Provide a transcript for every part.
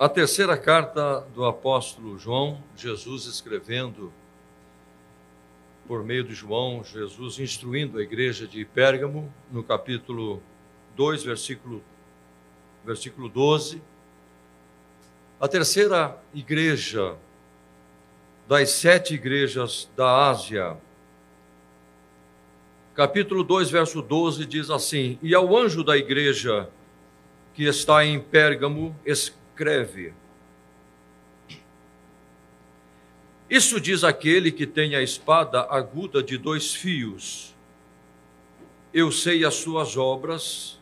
A terceira carta do apóstolo João, Jesus escrevendo por meio de João, Jesus instruindo a igreja de Pérgamo, no capítulo 2, versículo, versículo 12. A terceira igreja das sete igrejas da Ásia, capítulo 2, verso 12, diz assim: E ao anjo da igreja que está em Pérgamo, escreve: Isso diz aquele que tem a espada aguda de dois fios. Eu sei as suas obras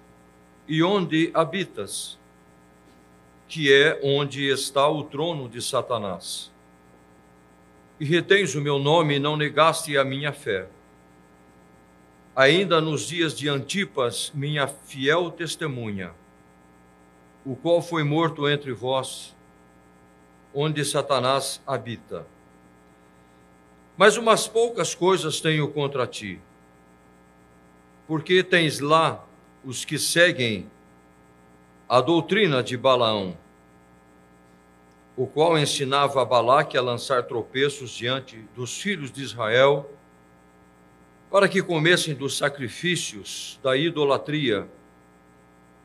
e onde habitas, que é onde está o trono de Satanás. E retens o meu nome e não negaste a minha fé. Ainda nos dias de Antipas, minha fiel testemunha, o qual foi morto entre vós, onde Satanás habita. Mas umas poucas coisas tenho contra ti, porque tens lá os que seguem a doutrina de Balaão, o qual ensinava a Balaque a lançar tropeços diante dos filhos de Israel, para que comessem dos sacrifícios da idolatria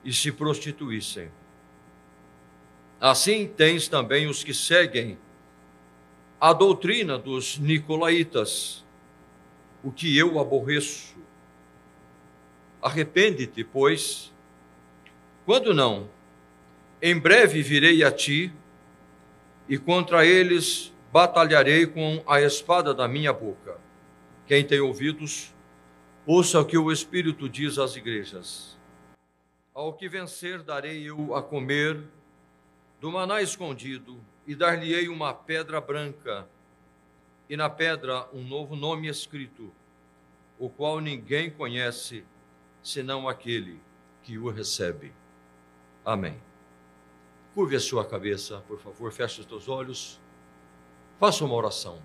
e se prostituíssem. Assim tens também os que seguem a doutrina dos nicolaítas, o que eu aborreço. Arrepende-te, pois, quando não, em breve virei a ti e contra eles batalharei com a espada da minha boca. Quem tem ouvidos, ouça o que o Espírito diz às igrejas. Ao que vencer, darei eu a comer do maná escondido, e dar-lhe-ei uma pedra branca, e na pedra um novo nome escrito, o qual ninguém conhece, senão aquele que o recebe. Amém. Curve a sua cabeça, por favor, feche os teus olhos, faça uma oração.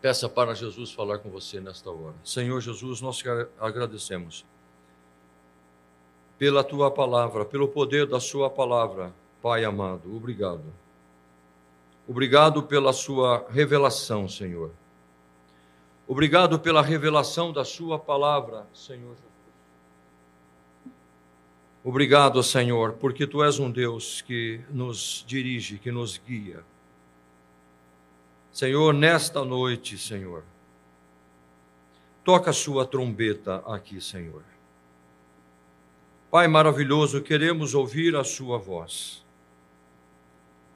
Peça para Jesus falar com você nesta hora. Senhor Jesus, nós agradecemos pela tua palavra, pelo poder da sua palavra Pai amado, obrigado. Obrigado pela sua revelação, Senhor. Obrigado pela revelação da sua palavra, Senhor Jesus. Obrigado, Senhor, porque tu és um Deus que nos dirige, que nos guia. Senhor, nesta noite, Senhor, toca a sua trombeta aqui, Senhor. Pai maravilhoso, queremos ouvir a sua voz.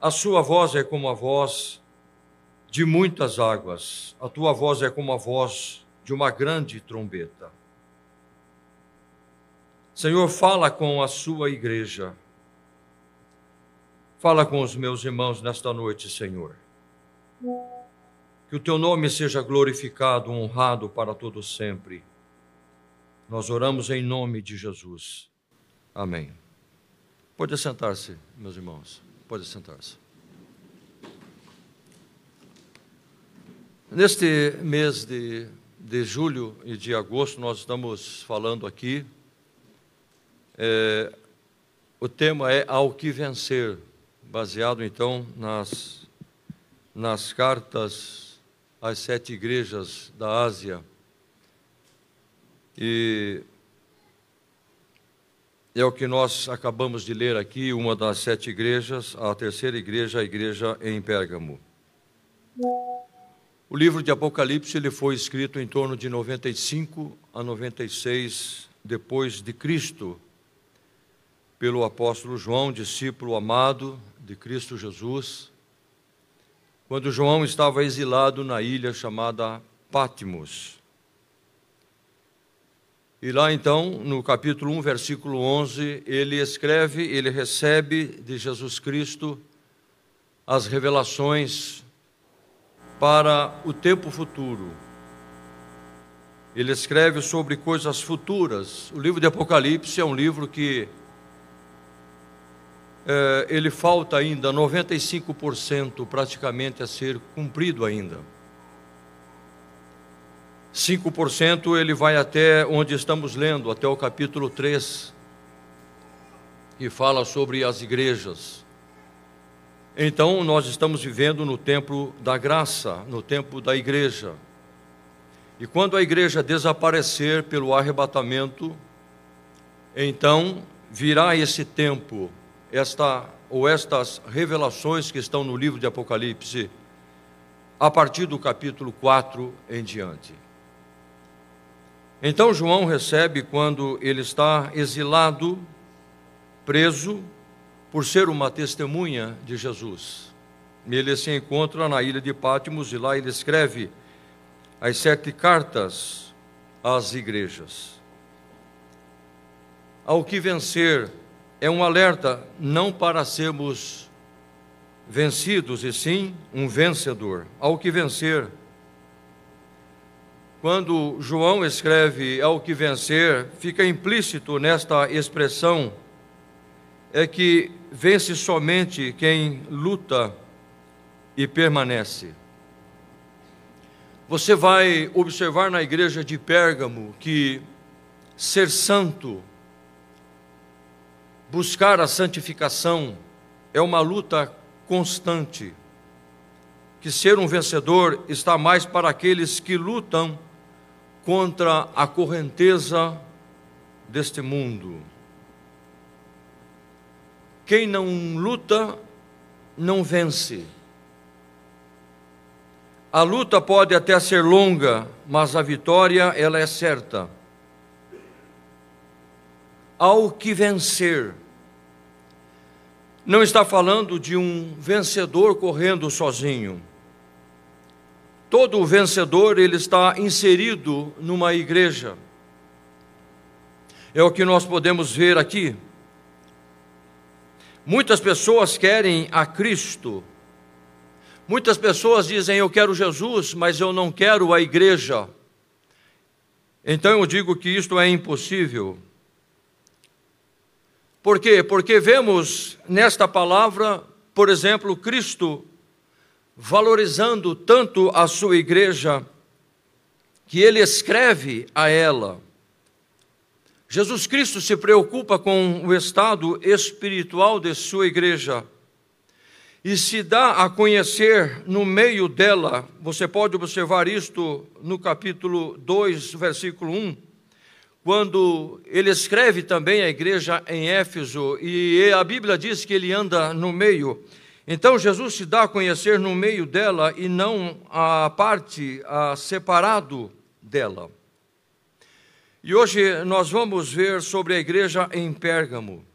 A sua voz é como a voz de muitas águas, a tua voz é como a voz de uma grande trombeta. Senhor, fala com a sua igreja. Fala com os meus irmãos nesta noite, Senhor. Que o teu nome seja glorificado, honrado para todo sempre. Nós oramos em nome de Jesus. Amém. Pode sentar-se, meus irmãos. Pode sentar-se. Neste mês de, de julho e de agosto, nós estamos falando aqui. É, o tema é Ao que Vencer, baseado então nas, nas cartas às sete igrejas da Ásia. E é o que nós acabamos de ler aqui, uma das sete igrejas, a terceira igreja, a igreja em Pérgamo. O livro de Apocalipse ele foi escrito em torno de 95 a 96 depois de Cristo, pelo apóstolo João, discípulo amado de Cristo Jesus, quando João estava exilado na ilha chamada Patmos. E lá então, no capítulo 1, versículo 11, ele escreve, ele recebe de Jesus Cristo as revelações para o tempo futuro. Ele escreve sobre coisas futuras. O livro de Apocalipse é um livro que é, ele falta ainda 95% praticamente a ser cumprido ainda. 5% ele vai até onde estamos lendo, até o capítulo 3, que fala sobre as igrejas. Então, nós estamos vivendo no tempo da graça, no tempo da igreja. E quando a igreja desaparecer pelo arrebatamento, então virá esse tempo, esta ou estas revelações que estão no livro de Apocalipse, a partir do capítulo 4 em diante. Então João recebe quando ele está exilado, preso, por ser uma testemunha de Jesus. Ele se encontra na ilha de Pátimos e lá ele escreve as sete cartas às igrejas. Ao que vencer é um alerta não para sermos vencidos, e sim um vencedor. Ao que vencer. Quando João escreve ao que vencer, fica implícito nesta expressão é que vence somente quem luta e permanece. Você vai observar na igreja de Pérgamo que ser santo, buscar a santificação, é uma luta constante. Que ser um vencedor está mais para aqueles que lutam contra a correnteza deste mundo. Quem não luta, não vence. A luta pode até ser longa, mas a vitória ela é certa. Ao que vencer, não está falando de um vencedor correndo sozinho. Todo vencedor ele está inserido numa igreja. É o que nós podemos ver aqui. Muitas pessoas querem a Cristo. Muitas pessoas dizem: Eu quero Jesus, mas eu não quero a igreja. Então eu digo que isto é impossível. Por quê? Porque vemos nesta palavra, por exemplo, Cristo valorizando tanto a sua igreja, que ele escreve a ela Jesus Cristo se preocupa com o estado espiritual de sua igreja e se dá a conhecer no meio dela. Você pode observar isto no capítulo 2, versículo 1, quando ele escreve também a igreja em Éfeso e a Bíblia diz que ele anda no meio. Então Jesus se dá a conhecer no meio dela e não a parte a separado dela. E hoje nós vamos ver sobre a igreja em Pérgamo.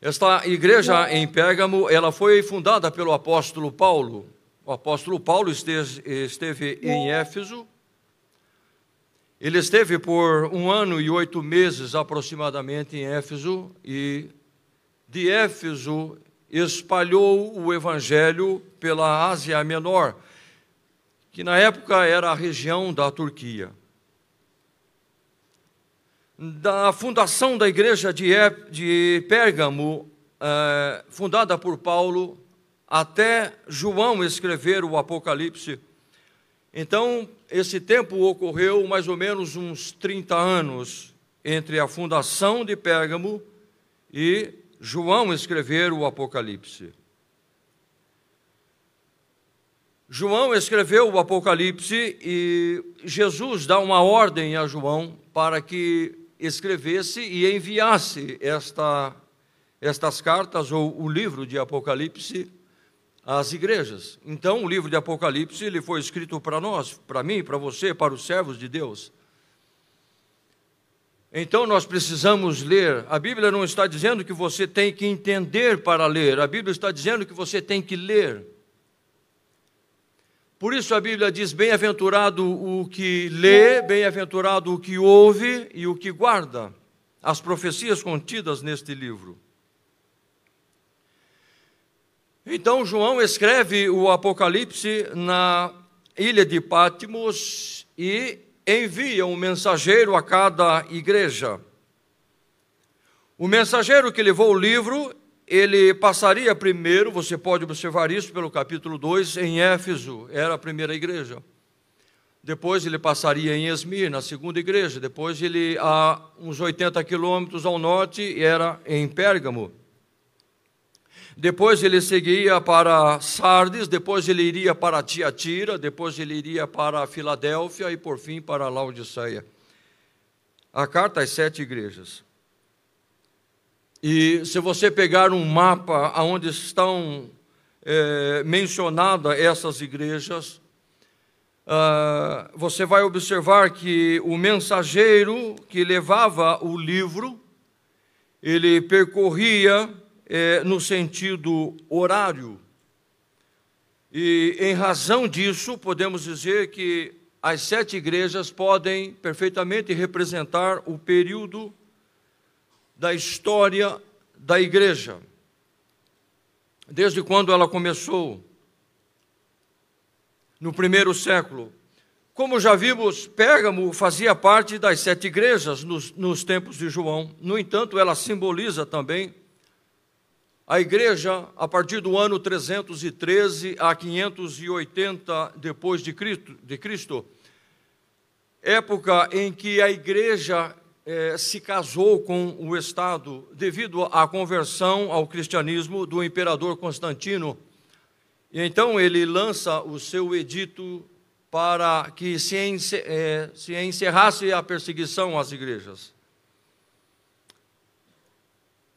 Esta igreja em Pérgamo, ela foi fundada pelo apóstolo Paulo. O apóstolo Paulo esteve, esteve em Éfeso. Ele esteve por um ano e oito meses aproximadamente em Éfeso e de Éfeso espalhou o evangelho pela Ásia Menor que na época era a região da Turquia. Da fundação da igreja de, de Pérgamo, é, fundada por Paulo, até João escrever o Apocalipse. Então, esse tempo ocorreu mais ou menos uns 30 anos entre a fundação de Pérgamo e João escrever o Apocalipse. João escreveu o Apocalipse e Jesus dá uma ordem a João para que escrevesse e enviasse esta, estas cartas ou o livro de Apocalipse às igrejas. Então, o livro de Apocalipse ele foi escrito para nós, para mim, para você, para os servos de Deus. Então nós precisamos ler. A Bíblia não está dizendo que você tem que entender para ler, a Bíblia está dizendo que você tem que ler. Por isso a Bíblia diz: bem-aventurado o que lê, bem-aventurado o que ouve e o que guarda as profecias contidas neste livro. Então João escreve o Apocalipse na ilha de Pátimos e envia um mensageiro a cada igreja. O mensageiro que levou o livro ele passaria primeiro, você pode observar isso pelo capítulo 2, em Éfeso, era a primeira igreja. Depois ele passaria em Esmir, na segunda igreja. Depois ele, a uns 80 quilômetros ao norte, era em Pérgamo. Depois ele seguia para Sardes, depois ele iria para Tiatira, depois ele iria para Filadélfia e por fim para Laodiceia. A carta às sete igrejas. E se você pegar um mapa onde estão é, mencionadas essas igrejas, uh, você vai observar que o mensageiro que levava o livro, ele percorria é, no sentido horário. E em razão disso, podemos dizer que as sete igrejas podem perfeitamente representar o período da história da igreja, desde quando ela começou, no primeiro século. Como já vimos, Pérgamo fazia parte das sete igrejas nos, nos tempos de João. No entanto, ela simboliza também a igreja, a partir do ano 313 a 580 depois de Cristo, época em que a igreja eh, se casou com o Estado devido à conversão ao cristianismo do imperador Constantino. E então ele lança o seu edito para que se, eh, se encerrasse a perseguição às igrejas.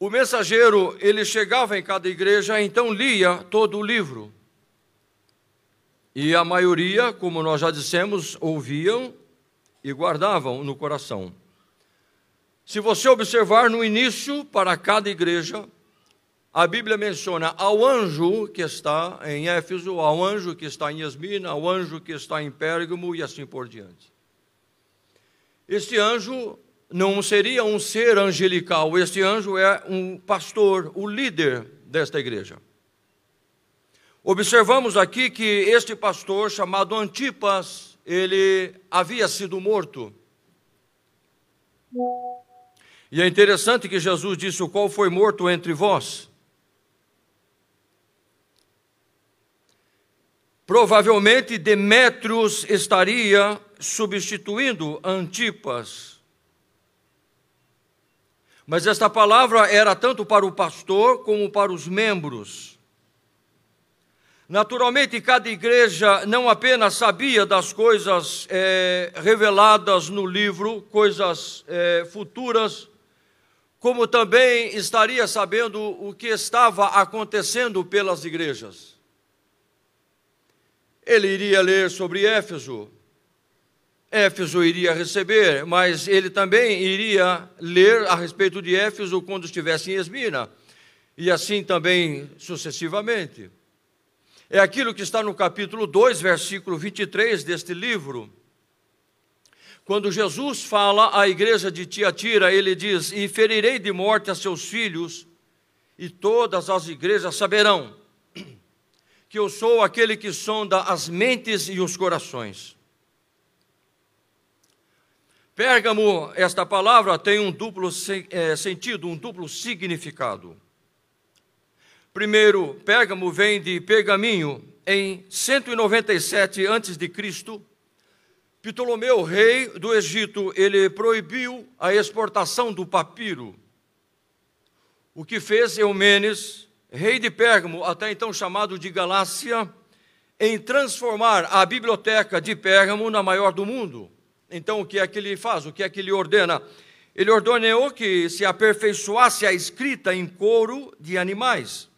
O mensageiro, ele chegava em cada igreja, então lia todo o livro. E a maioria, como nós já dissemos, ouviam e guardavam no coração. Se você observar no início, para cada igreja, a Bíblia menciona ao anjo que está em Éfeso, ao anjo que está em Esmina, ao anjo que está em Pérgamo e assim por diante. Este anjo não seria um ser angelical, este anjo é um pastor, o líder desta igreja. Observamos aqui que este pastor, chamado Antipas, ele havia sido morto. E é interessante que Jesus disse: O qual foi morto entre vós? Provavelmente Demétrios estaria substituindo Antipas mas esta palavra era tanto para o pastor como para os membros. Naturalmente, cada igreja não apenas sabia das coisas é, reveladas no livro, coisas é, futuras, como também estaria sabendo o que estava acontecendo pelas igrejas. Ele iria ler sobre Éfeso, Éfeso iria receber, mas ele também iria ler a respeito de Éfeso quando estivesse em Esmina, e assim também sucessivamente. É aquilo que está no capítulo 2, versículo 23 deste livro. Quando Jesus fala à igreja de Tiatira, ele diz: E ferirei de morte a seus filhos, e todas as igrejas saberão que eu sou aquele que sonda as mentes e os corações. Pérgamo, esta palavra tem um duplo é, sentido, um duplo significado. Primeiro, Pérgamo vem de pergaminho. Em 197 a.C., Ptolomeu, rei do Egito, ele proibiu a exportação do papiro. O que fez Eumenes, rei de Pérgamo, até então chamado de Galácia, em transformar a biblioteca de Pérgamo na maior do mundo. Então, o que é que ele faz? O que é que ele ordena? Ele ordenou que se aperfeiçoasse a escrita em couro de animais.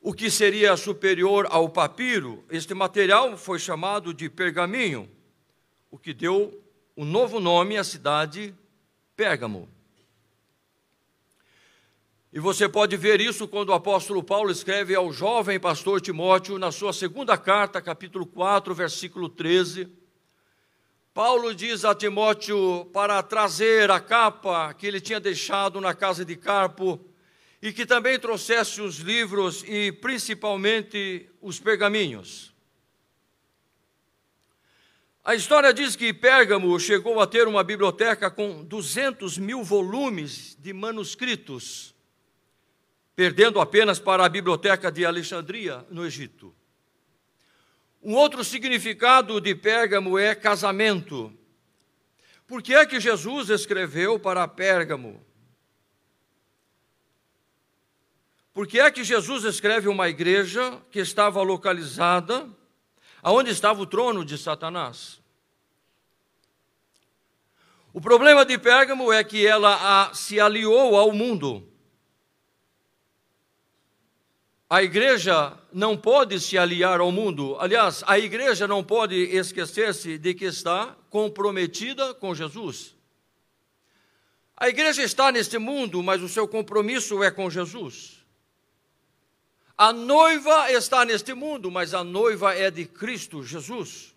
O que seria superior ao papiro, este material foi chamado de pergaminho, o que deu o um novo nome à cidade Pérgamo. E você pode ver isso quando o apóstolo Paulo escreve ao jovem pastor Timóteo, na sua segunda carta, capítulo 4, versículo 13 Paulo diz a Timóteo para trazer a capa que ele tinha deixado na casa de Carpo e que também trouxesse os livros e principalmente os pergaminhos. A história diz que Pérgamo chegou a ter uma biblioteca com 200 mil volumes de manuscritos, perdendo apenas para a biblioteca de Alexandria, no Egito. Um outro significado de Pérgamo é casamento. Por que é que Jesus escreveu para Pérgamo? Por que é que Jesus escreve uma igreja que estava localizada aonde estava o trono de Satanás? O problema de Pérgamo é que ela se aliou ao mundo. A igreja não pode se aliar ao mundo. Aliás, a igreja não pode esquecer-se de que está comprometida com Jesus. A igreja está neste mundo, mas o seu compromisso é com Jesus. A noiva está neste mundo, mas a noiva é de Cristo Jesus.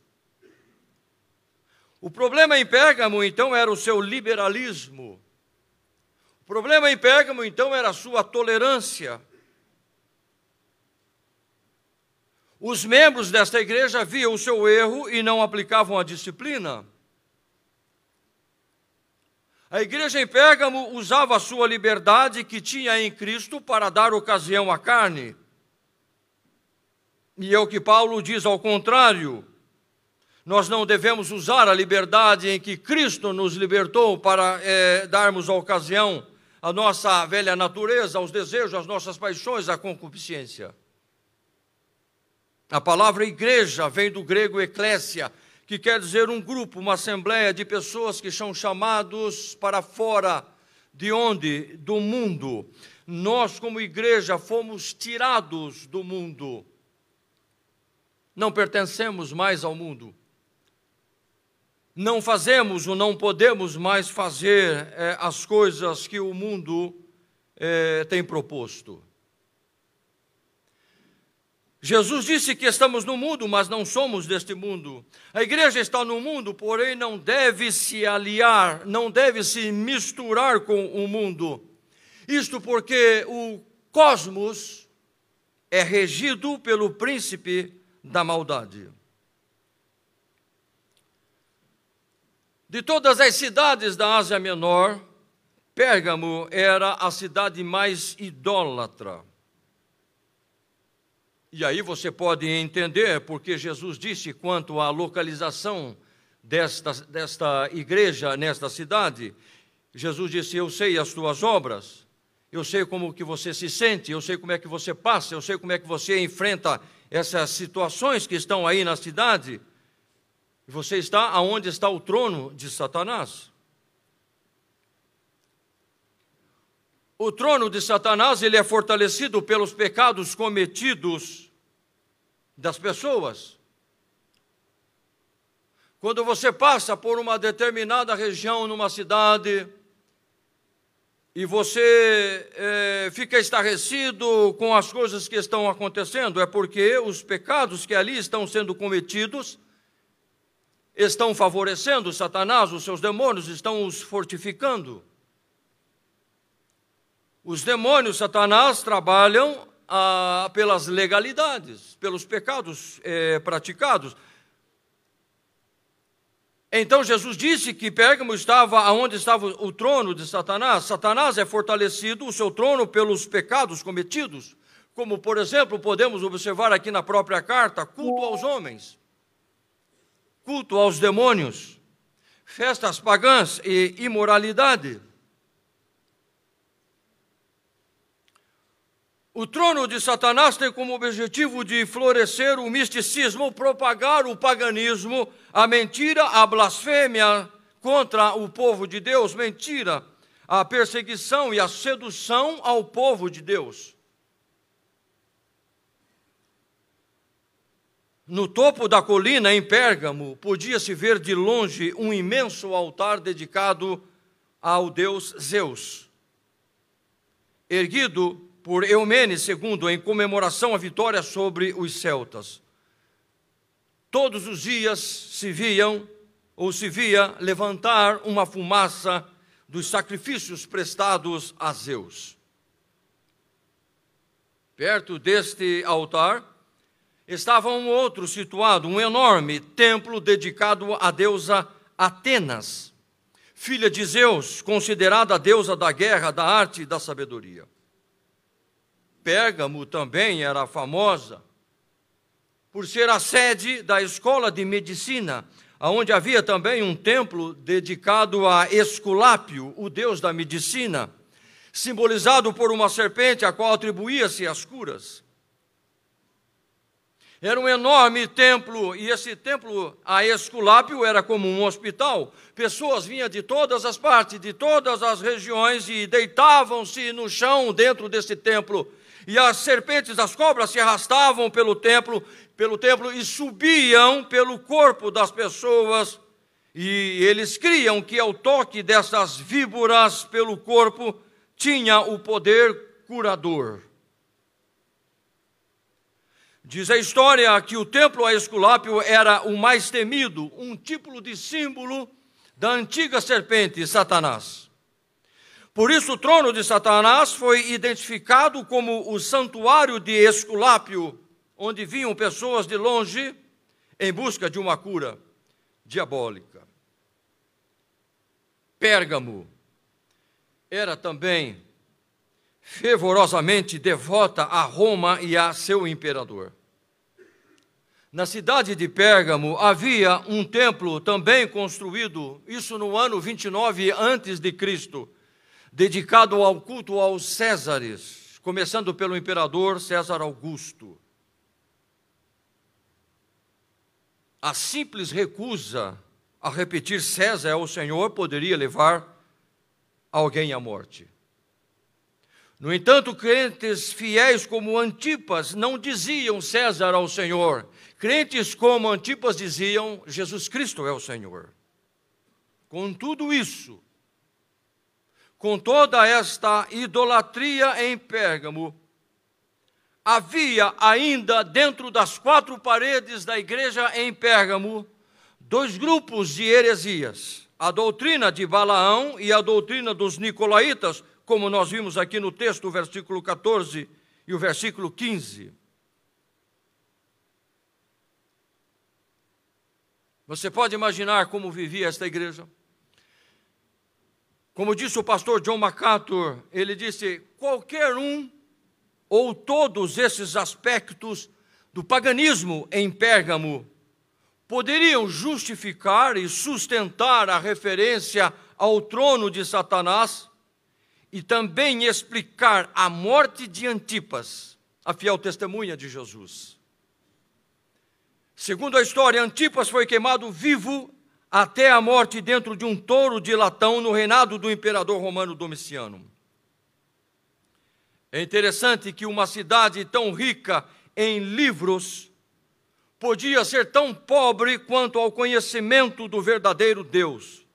O problema em Pérgamo, então, era o seu liberalismo. O problema em Pérgamo, então, era a sua tolerância. Os membros desta igreja viam o seu erro e não aplicavam a disciplina. A igreja em Pérgamo usava a sua liberdade que tinha em Cristo para dar ocasião à carne. E é o que Paulo diz ao contrário nós não devemos usar a liberdade em que Cristo nos libertou para é, darmos a ocasião à nossa velha natureza, aos desejos, às nossas paixões, à concupiscência. A palavra igreja vem do grego eclésia, que quer dizer um grupo, uma assembleia de pessoas que são chamados para fora de onde? Do mundo. Nós, como igreja, fomos tirados do mundo. Não pertencemos mais ao mundo não fazemos ou não podemos mais fazer é, as coisas que o mundo é, tem proposto. Jesus disse que estamos no mundo, mas não somos deste mundo. A igreja está no mundo, porém não deve se aliar, não deve se misturar com o mundo. Isto porque o cosmos é regido pelo príncipe da maldade. De todas as cidades da Ásia Menor, Pérgamo era a cidade mais idólatra. E aí você pode entender porque Jesus disse quanto à localização desta, desta igreja nesta cidade. Jesus disse: Eu sei as tuas obras, eu sei como que você se sente, eu sei como é que você passa, eu sei como é que você enfrenta essas situações que estão aí na cidade. Você está aonde está o trono de Satanás. O trono de Satanás ele é fortalecido pelos pecados cometidos das pessoas. Quando você passa por uma determinada região numa cidade e você é, fica estarrecido com as coisas que estão acontecendo, é porque os pecados que ali estão sendo cometidos estão favorecendo Satanás, os seus demônios estão os fortificando. Os demônios, Satanás, trabalham pelas legalidades, pelos pecados eh, praticados. Então Jesus disse que Pérgamo estava aonde estava o trono de Satanás. Satanás é fortalecido o seu trono pelos pecados cometidos, como por exemplo podemos observar aqui na própria carta, culto aos homens culto aos demônios, festas pagãs e imoralidade. O trono de Satanás tem como objetivo de florescer o misticismo, propagar o paganismo, a mentira, a blasfêmia contra o povo de Deus, mentira, a perseguição e a sedução ao povo de Deus. No topo da colina, em Pérgamo, podia-se ver de longe um imenso altar dedicado ao deus Zeus, erguido por Eumenes II em comemoração à vitória sobre os celtas. Todos os dias se viam ou se via levantar uma fumaça dos sacrifícios prestados a Zeus. Perto deste altar, estava um outro situado, um enorme templo dedicado à deusa Atenas, filha de Zeus, considerada a deusa da guerra, da arte e da sabedoria. Pérgamo também era famosa por ser a sede da escola de medicina, onde havia também um templo dedicado a Esculápio, o deus da medicina. simbolizado por uma serpente a qual atribuía-se as curas. Era um enorme templo, e esse templo, a Esculápio, era como um hospital. Pessoas vinham de todas as partes, de todas as regiões, e deitavam-se no chão dentro desse templo. E as serpentes, as cobras se arrastavam pelo templo, pelo templo e subiam pelo corpo das pessoas. E eles criam que ao toque dessas víboras pelo corpo tinha o poder curador. Diz a história que o templo a Esculápio era o mais temido, um tipo de símbolo da antiga serpente Satanás. Por isso, o trono de Satanás foi identificado como o santuário de Esculápio, onde vinham pessoas de longe em busca de uma cura diabólica. Pérgamo era também fervorosamente devota a Roma e a seu imperador. Na cidade de Pérgamo havia um templo também construído, isso no ano 29 antes de Cristo, dedicado ao culto aos Césares, começando pelo imperador César Augusto. A simples recusa a repetir César ao Senhor poderia levar alguém à morte. No entanto, crentes fiéis como Antipas não diziam César ao Senhor. Crentes como Antipas diziam Jesus Cristo é o Senhor. Com tudo isso, com toda esta idolatria em Pérgamo, havia ainda dentro das quatro paredes da igreja em Pérgamo dois grupos de heresias: a doutrina de Balaão e a doutrina dos nicolaítas, como nós vimos aqui no texto, o versículo 14 e o versículo 15. Você pode imaginar como vivia esta igreja? Como disse o pastor John MacArthur, ele disse: qualquer um ou todos esses aspectos do paganismo em Pérgamo poderiam justificar e sustentar a referência ao trono de Satanás e também explicar a morte de Antipas, a fiel testemunha de Jesus. Segundo a história, Antipas foi queimado vivo até a morte dentro de um touro de latão no reinado do imperador romano Domiciano. É interessante que uma cidade tão rica em livros podia ser tão pobre quanto ao conhecimento do verdadeiro Deus.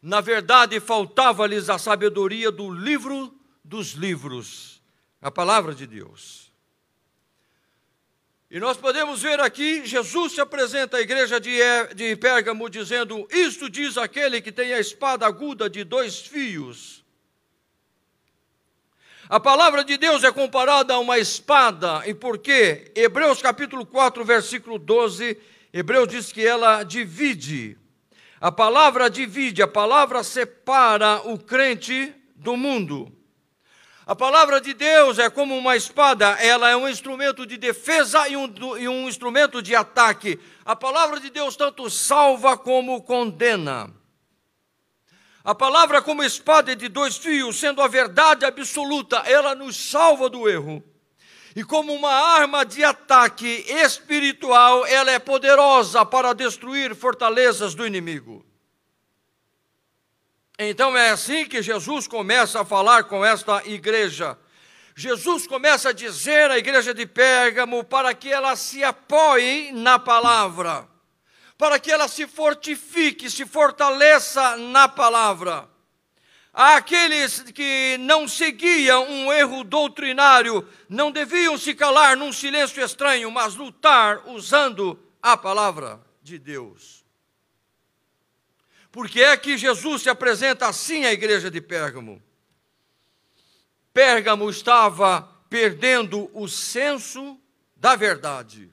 Na verdade, faltava-lhes a sabedoria do livro dos livros, a palavra de Deus. E nós podemos ver aqui, Jesus se apresenta à igreja de, Pérgamo dizendo: Isto diz aquele que tem a espada aguda de dois fios. A palavra de Deus é comparada a uma espada, e por quê? Hebreus capítulo 4, versículo 12, Hebreus diz que ela divide a palavra divide, a palavra separa o crente do mundo. A palavra de Deus é como uma espada, ela é um instrumento de defesa e um, e um instrumento de ataque. A palavra de Deus tanto salva como condena. A palavra, como espada de dois fios, sendo a verdade absoluta, ela nos salva do erro e como uma arma de ataque espiritual, ela é poderosa para destruir fortalezas do inimigo. Então é assim que Jesus começa a falar com esta igreja. Jesus começa a dizer à igreja de Pérgamo para que ela se apoie na palavra, para que ela se fortifique, se fortaleça na palavra. Aqueles que não seguiam um erro doutrinário não deviam se calar num silêncio estranho, mas lutar usando a palavra de Deus. Porque é que Jesus se apresenta assim à igreja de Pérgamo. Pérgamo estava perdendo o senso da verdade.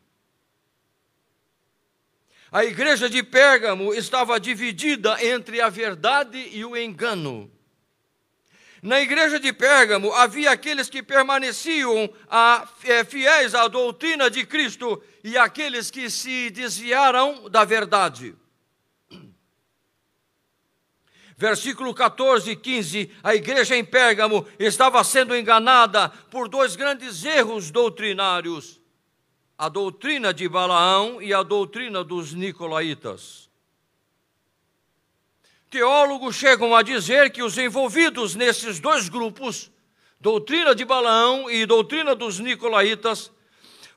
A igreja de Pérgamo estava dividida entre a verdade e o engano. Na igreja de Pérgamo havia aqueles que permaneciam a, é, fiéis à doutrina de Cristo e aqueles que se desviaram da verdade. Versículo 14 e 15: a igreja em Pérgamo estava sendo enganada por dois grandes erros doutrinários: a doutrina de Balaão e a doutrina dos Nicolaítas. Teólogos chegam a dizer que os envolvidos nesses dois grupos, doutrina de Balaão e doutrina dos Nicolaítas,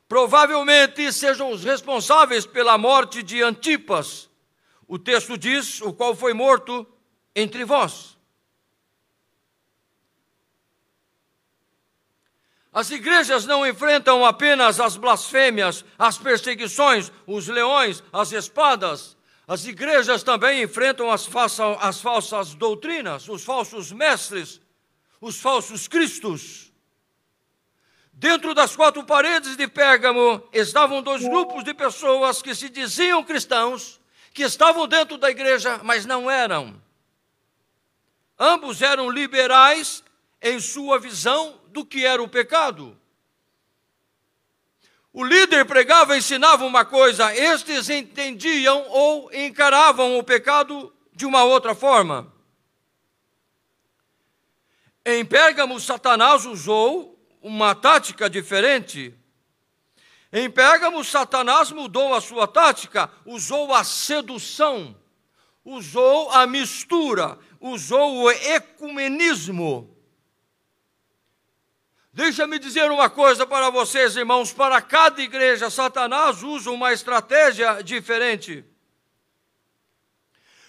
provavelmente sejam os responsáveis pela morte de Antipas. O texto diz: o qual foi morto entre vós. As igrejas não enfrentam apenas as blasfêmias, as perseguições, os leões, as espadas. As igrejas também enfrentam as, as falsas doutrinas, os falsos mestres, os falsos cristos. Dentro das quatro paredes de Pérgamo estavam dois grupos de pessoas que se diziam cristãos, que estavam dentro da igreja, mas não eram. Ambos eram liberais em sua visão do que era o pecado. O líder pregava e ensinava uma coisa, estes entendiam ou encaravam o pecado de uma outra forma. Em Pérgamo, Satanás usou uma tática diferente. Em Pérgamo, Satanás mudou a sua tática, usou a sedução, usou a mistura, usou o ecumenismo. Deixa-me dizer uma coisa para vocês, irmãos: para cada igreja, Satanás usa uma estratégia diferente.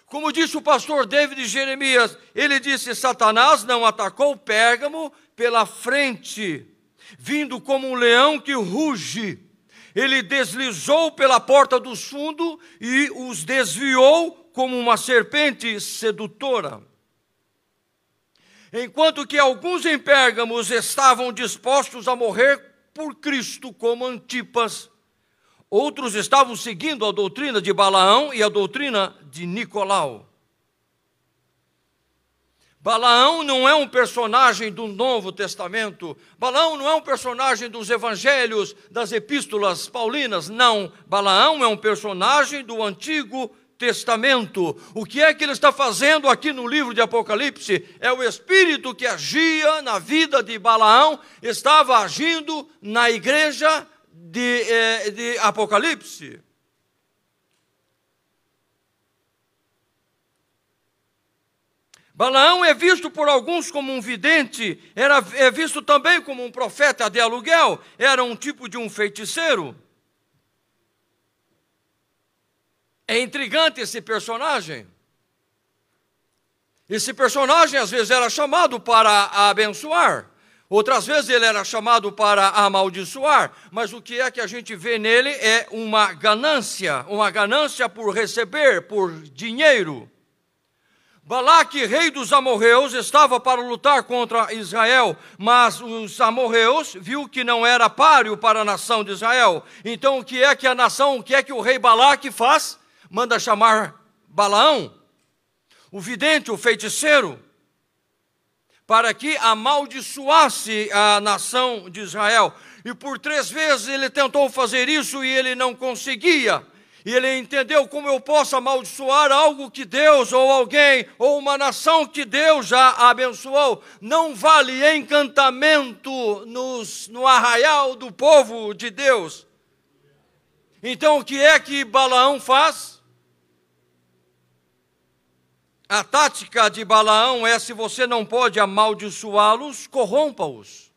Como disse o pastor David Jeremias, ele disse: Satanás não atacou Pérgamo pela frente, vindo como um leão que ruge. Ele deslizou pela porta dos fundos e os desviou como uma serpente sedutora. Enquanto que alguns em Pérgamos estavam dispostos a morrer por Cristo, como Antipas, outros estavam seguindo a doutrina de Balaão e a doutrina de Nicolau. Balaão não é um personagem do Novo Testamento, Balaão não é um personagem dos evangelhos, das epístolas paulinas, não. Balaão é um personagem do Antigo Testamento. O que é que ele está fazendo aqui no livro de Apocalipse? É o espírito que agia na vida de Balaão, estava agindo na igreja de, eh, de Apocalipse. Balaão é visto por alguns como um vidente, era, é visto também como um profeta de aluguel, era um tipo de um feiticeiro. É intrigante esse personagem. Esse personagem às vezes era chamado para abençoar, outras vezes ele era chamado para amaldiçoar, mas o que é que a gente vê nele é uma ganância, uma ganância por receber, por dinheiro. Balaque, rei dos amorreus, estava para lutar contra Israel, mas os amorreus viu que não era páreo para a nação de Israel. Então o que é que a nação, o que é que o rei Balaque faz? Manda chamar Balaão, o vidente, o feiticeiro, para que amaldiçoasse a nação de Israel. E por três vezes ele tentou fazer isso e ele não conseguia. E ele entendeu como eu posso amaldiçoar algo que Deus, ou alguém, ou uma nação que Deus já abençoou. Não vale encantamento nos, no arraial do povo de Deus. Então o que é que Balaão faz? A tática de Balaão é: se você não pode amaldiçoá-los, corrompa-os.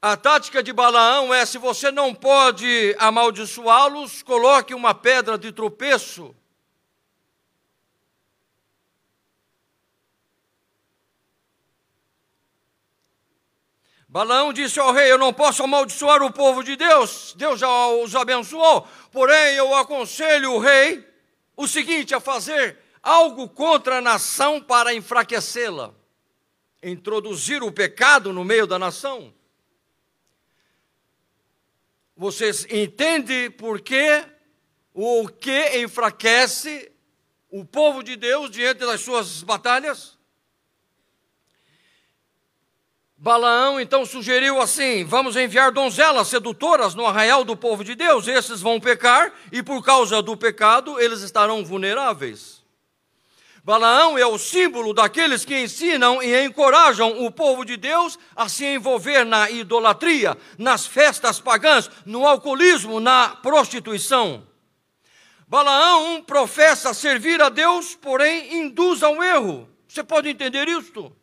A tática de Balaão é: se você não pode amaldiçoá-los, coloque uma pedra de tropeço. Balaão disse ao rei: Eu não posso amaldiçoar o povo de Deus, Deus já os abençoou. Porém, eu aconselho o rei o seguinte: a fazer algo contra a nação para enfraquecê-la, introduzir o pecado no meio da nação. Vocês entendem por que o que enfraquece o povo de Deus diante das suas batalhas? Balaão então sugeriu assim: vamos enviar donzelas sedutoras no arraial do povo de Deus, esses vão pecar e por causa do pecado eles estarão vulneráveis. Balaão é o símbolo daqueles que ensinam e encorajam o povo de Deus a se envolver na idolatria, nas festas pagãs, no alcoolismo, na prostituição. Balaão professa servir a Deus, porém induz ao erro. Você pode entender isto?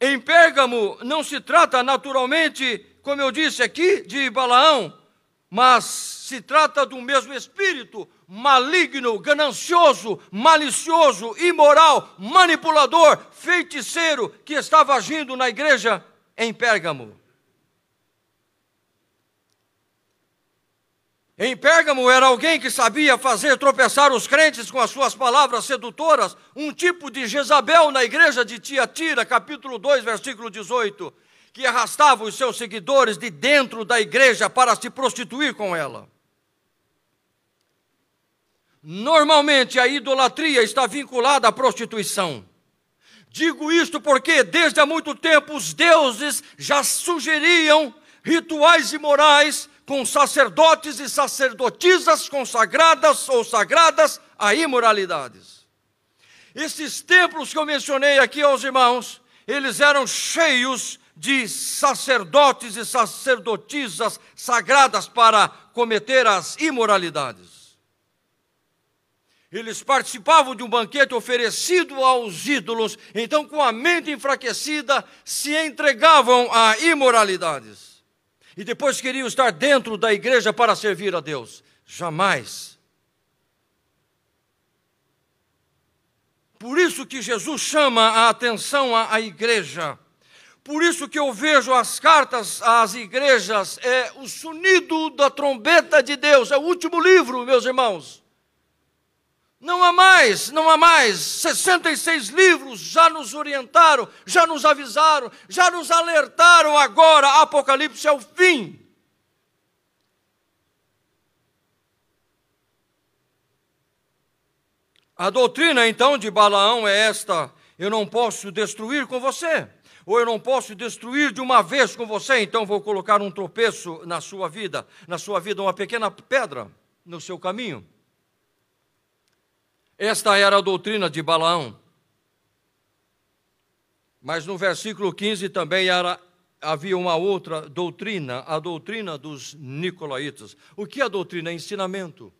Em Pérgamo não se trata naturalmente, como eu disse aqui, de Balaão, mas se trata do mesmo espírito maligno, ganancioso, malicioso, imoral, manipulador, feiticeiro que estava agindo na igreja em Pérgamo. Em Pérgamo era alguém que sabia fazer tropeçar os crentes com as suas palavras sedutoras, um tipo de Jezabel na igreja de Tiatira, capítulo 2, versículo 18, que arrastava os seus seguidores de dentro da igreja para se prostituir com ela. Normalmente a idolatria está vinculada à prostituição. Digo isto porque desde há muito tempo os deuses já sugeriam rituais imorais com sacerdotes e sacerdotisas consagradas ou sagradas a imoralidades. Esses templos que eu mencionei aqui aos irmãos, eles eram cheios de sacerdotes e sacerdotisas sagradas para cometer as imoralidades. Eles participavam de um banquete oferecido aos ídolos, então, com a mente enfraquecida, se entregavam a imoralidades e depois queriam estar dentro da igreja para servir a Deus. Jamais. Por isso que Jesus chama a atenção à, à igreja. Por isso que eu vejo as cartas às igrejas, é o sonido da trombeta de Deus, é o último livro, meus irmãos. Não há mais, não há mais. 66 livros já nos orientaram, já nos avisaram, já nos alertaram agora. Apocalipse é o fim. A doutrina então de Balaão é esta: eu não posso destruir com você, ou eu não posso destruir de uma vez com você, então vou colocar um tropeço na sua vida, na sua vida, uma pequena pedra no seu caminho. Esta era a doutrina de Balaão. Mas no versículo 15 também era, havia uma outra doutrina, a doutrina dos nicolaítas. O que é doutrina? É ensinamento.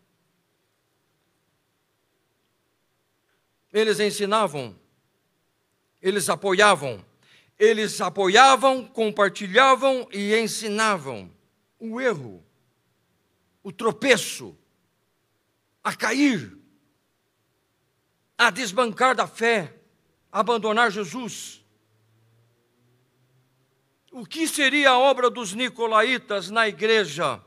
Eles ensinavam, eles apoiavam, eles apoiavam, compartilhavam e ensinavam o erro, o tropeço, a cair a desbancar da fé, abandonar Jesus. O que seria a obra dos nicolaítas na igreja?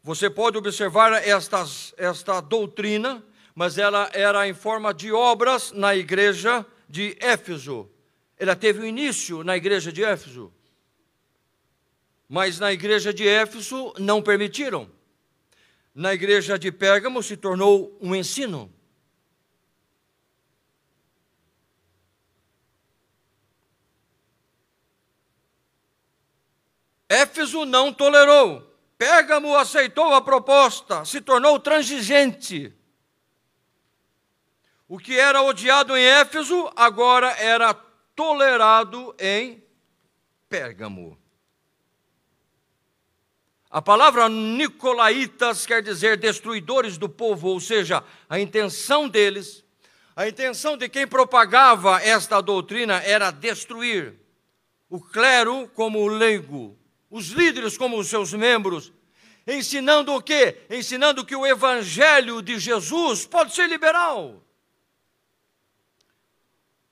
Você pode observar estas, esta doutrina, mas ela era em forma de obras na igreja de Éfeso. Ela teve um início na igreja de Éfeso. Mas na igreja de Éfeso não permitiram. Na igreja de Pérgamo se tornou um ensino. Éfeso não tolerou. Pérgamo aceitou a proposta, se tornou transigente. O que era odiado em Éfeso agora era tolerado em Pérgamo. A palavra nicolaítas quer dizer destruidores do povo, ou seja, a intenção deles, a intenção de quem propagava esta doutrina era destruir o clero como o leigo, os líderes como os seus membros, ensinando o quê? Ensinando que o evangelho de Jesus pode ser liberal.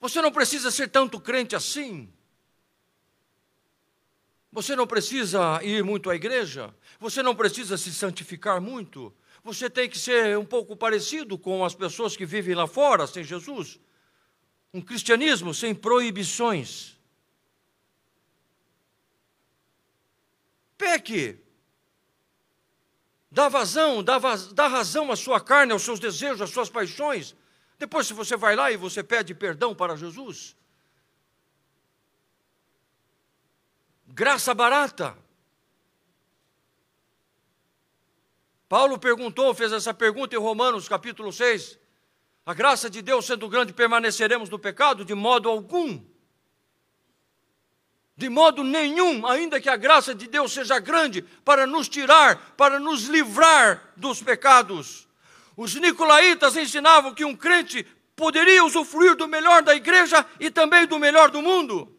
Você não precisa ser tanto crente assim. Você não precisa ir muito à igreja. Você não precisa se santificar muito. Você tem que ser um pouco parecido com as pessoas que vivem lá fora sem Jesus. Um cristianismo sem proibições. Peque. Dá vazão, dá, vaz, dá razão à sua carne, aos seus desejos, às suas paixões. Depois, se você vai lá e você pede perdão para Jesus, graça barata. Paulo perguntou, fez essa pergunta em Romanos capítulo 6. A graça de Deus sendo grande, permaneceremos no pecado? De modo algum. De modo nenhum, ainda que a graça de Deus seja grande para nos tirar, para nos livrar dos pecados. Os nicolaítas ensinavam que um crente poderia usufruir do melhor da igreja e também do melhor do mundo.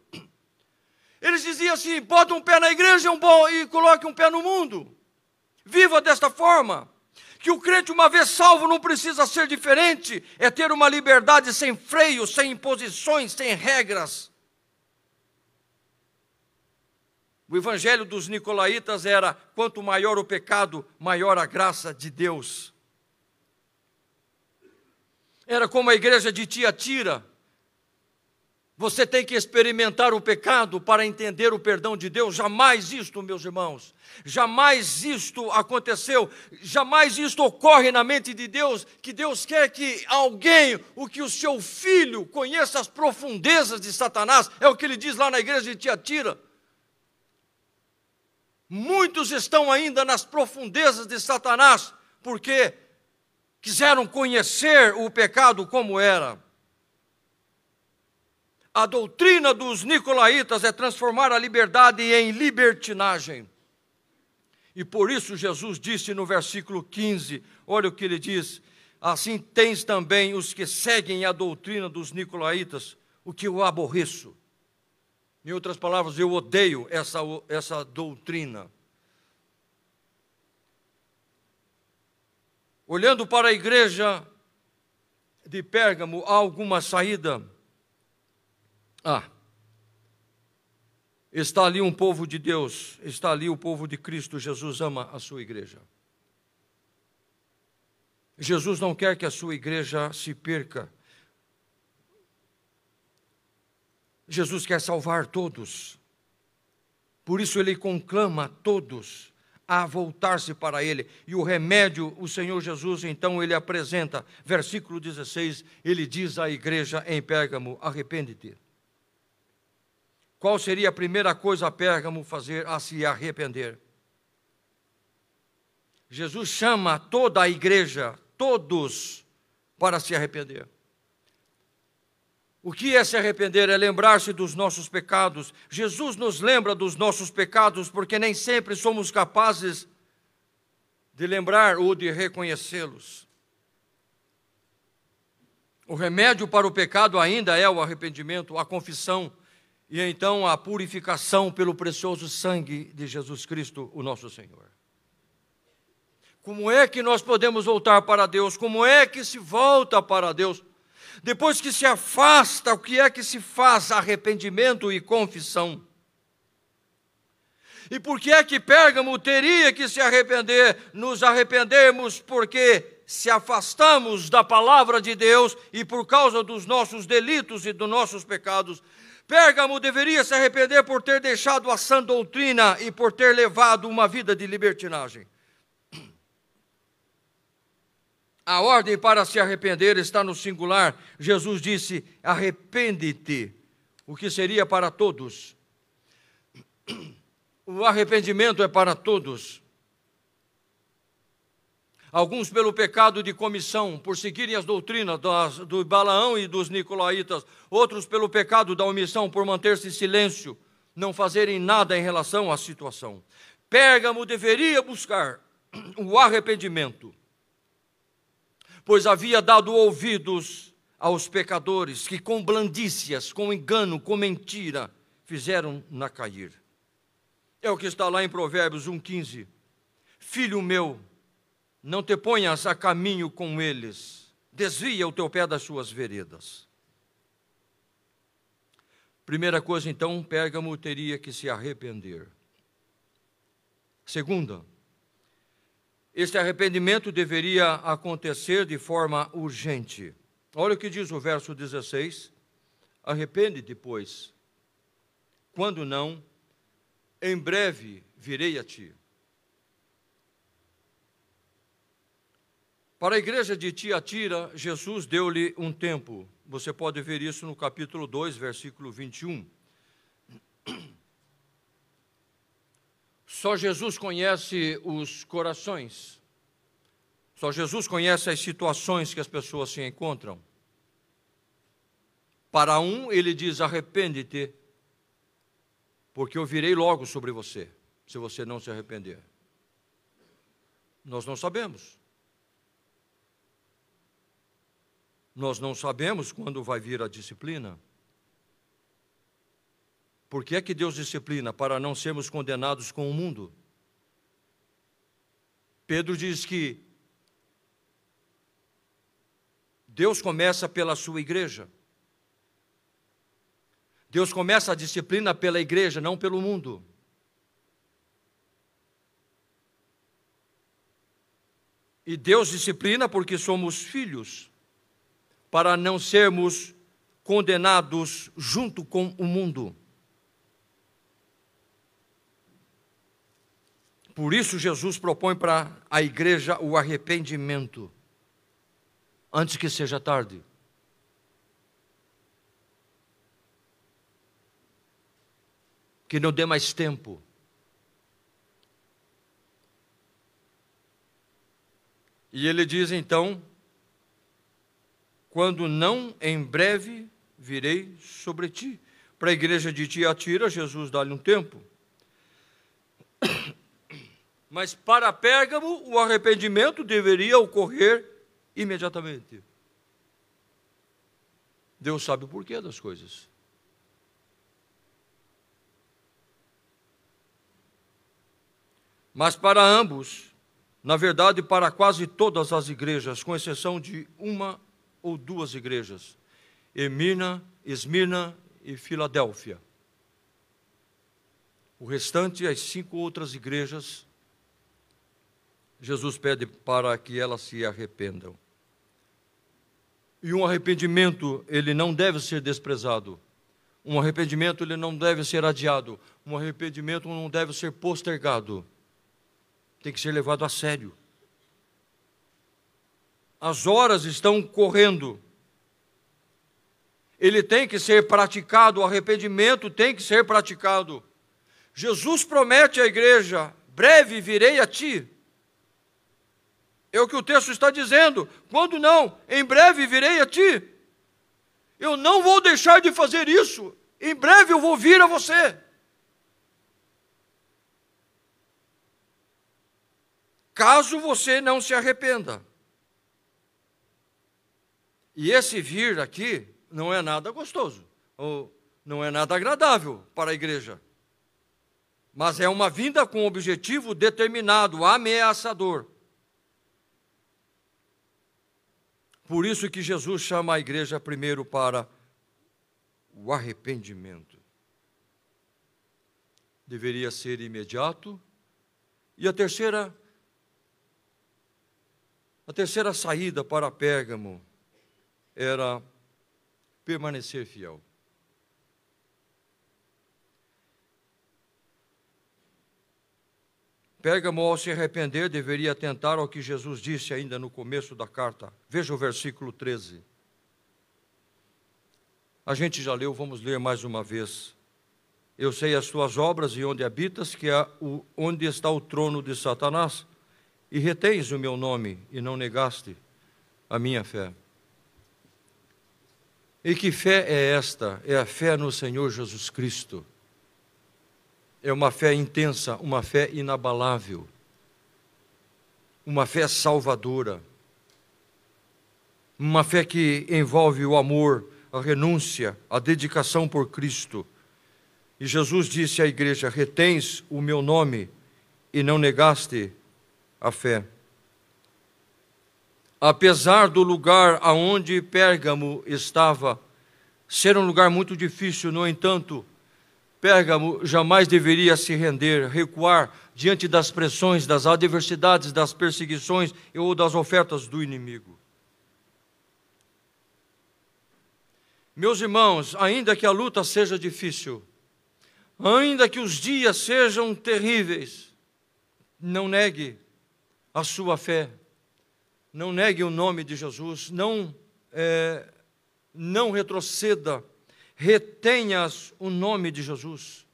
Eles diziam assim: bota um pé na igreja e coloque um pé no mundo. Viva desta forma. Que o crente, uma vez salvo, não precisa ser diferente, é ter uma liberdade sem freio, sem imposições, sem regras. O evangelho dos nicolaítas era: quanto maior o pecado, maior a graça de Deus. Era como a igreja de Tiatira. Você tem que experimentar o pecado para entender o perdão de Deus. Jamais isto, meus irmãos, jamais isto aconteceu, jamais isto ocorre na mente de Deus, que Deus quer que alguém, o que o seu filho conheça as profundezas de Satanás, é o que ele diz lá na igreja de Tiatira. Muitos estão ainda nas profundezas de Satanás, porque quiseram conhecer o pecado como era. A doutrina dos nicolaítas é transformar a liberdade em libertinagem. E por isso Jesus disse no versículo 15: olha o que ele diz: Assim tens também os que seguem a doutrina dos nicolaítas, o que eu aborreço. Em outras palavras, eu odeio essa, essa doutrina. Olhando para a igreja de Pérgamo, há alguma saída? Ah, está ali um povo de Deus, está ali o povo de Cristo. Jesus ama a sua igreja. Jesus não quer que a sua igreja se perca. Jesus quer salvar todos. Por isso ele conclama todos a voltar-se para ele. E o remédio, o Senhor Jesus, então, ele apresenta, versículo 16, ele diz à igreja em Pérgamo: arrepende-te. Qual seria a primeira coisa a Pérgamo fazer a se arrepender? Jesus chama toda a igreja, todos, para se arrepender. O que é se arrepender? É lembrar-se dos nossos pecados. Jesus nos lembra dos nossos pecados porque nem sempre somos capazes de lembrar ou de reconhecê-los. O remédio para o pecado ainda é o arrependimento, a confissão e então a purificação pelo precioso sangue de Jesus Cristo, o nosso Senhor. Como é que nós podemos voltar para Deus? Como é que se volta para Deus? Depois que se afasta, o que é que se faz? Arrependimento e confissão. E por que é que Pérgamo teria que se arrepender? Nos arrependemos porque se afastamos da palavra de Deus e por causa dos nossos delitos e dos nossos pecados. Pérgamo deveria se arrepender por ter deixado a sã doutrina e por ter levado uma vida de libertinagem. A ordem para se arrepender está no singular. Jesus disse: arrepende-te, o que seria para todos. O arrependimento é para todos. Alguns pelo pecado de comissão, por seguirem as doutrinas das, do Balaão e dos Nicolaítas. Outros pelo pecado da omissão, por manter-se em silêncio, não fazerem nada em relação à situação. Pérgamo deveria buscar o arrependimento pois havia dado ouvidos aos pecadores que com blandícias, com engano, com mentira, fizeram-na cair. É o que está lá em Provérbios 1,15. Filho meu, não te ponhas a caminho com eles, desvia o teu pé das suas veredas. Primeira coisa, então, Pérgamo teria que se arrepender. Segunda, este arrependimento deveria acontecer de forma urgente. Olha o que diz o verso 16: Arrepende-te, pois, quando não, em breve virei a ti. Para a igreja de Tiatira, Jesus deu-lhe um tempo. Você pode ver isso no capítulo 2, versículo 21. Só Jesus conhece os corações. Só Jesus conhece as situações que as pessoas se encontram. Para um, ele diz: arrepende-te, porque eu virei logo sobre você, se você não se arrepender. Nós não sabemos. Nós não sabemos quando vai vir a disciplina. Por que é que Deus disciplina? Para não sermos condenados com o mundo. Pedro diz que Deus começa pela sua igreja. Deus começa a disciplina pela igreja, não pelo mundo. E Deus disciplina porque somos filhos para não sermos condenados junto com o mundo. Por isso, Jesus propõe para a igreja o arrependimento, antes que seja tarde. Que não dê mais tempo. E ele diz então quando não, em breve virei sobre ti. Para a igreja de Tiatira, Jesus dá-lhe um tempo. Mas para Pérgamo, o arrependimento deveria ocorrer imediatamente. Deus sabe o porquê das coisas. Mas para ambos, na verdade, para quase todas as igrejas, com exceção de uma ou duas igrejas: Emina, Esmirna e Filadélfia. O restante, as cinco outras igrejas, Jesus pede para que elas se arrependam. E um arrependimento, ele não deve ser desprezado. Um arrependimento, ele não deve ser adiado. Um arrependimento não deve ser postergado. Tem que ser levado a sério as horas estão correndo. Ele tem que ser praticado, o arrependimento tem que ser praticado. Jesus promete à igreja: breve virei a ti. É o que o texto está dizendo. Quando não, em breve virei a ti. Eu não vou deixar de fazer isso. Em breve eu vou vir a você. Caso você não se arrependa. E esse vir aqui não é nada gostoso, ou não é nada agradável para a igreja. Mas é uma vinda com objetivo determinado, ameaçador. Por isso que Jesus chama a igreja primeiro para o arrependimento. Deveria ser imediato. E a terceira a terceira saída para Pérgamo era permanecer fiel. Pérgamo, ao se arrepender, deveria atentar ao que Jesus disse ainda no começo da carta. Veja o versículo 13. A gente já leu, vamos ler mais uma vez. Eu sei as tuas obras e onde habitas, que é o, onde está o trono de Satanás, e retens o meu nome e não negaste a minha fé. E que fé é esta? É a fé no Senhor Jesus Cristo. É uma fé intensa, uma fé inabalável, uma fé salvadora, uma fé que envolve o amor, a renúncia, a dedicação por Cristo. E Jesus disse à igreja: Retens o meu nome e não negaste a fé apesar do lugar aonde Pérgamo estava ser um lugar muito difícil, no entanto, Pérgamo jamais deveria se render, recuar diante das pressões, das adversidades, das perseguições ou das ofertas do inimigo. Meus irmãos, ainda que a luta seja difícil, ainda que os dias sejam terríveis, não negue a sua fé não negue o nome de Jesus, não, é, não retroceda, retenhas o nome de Jesus.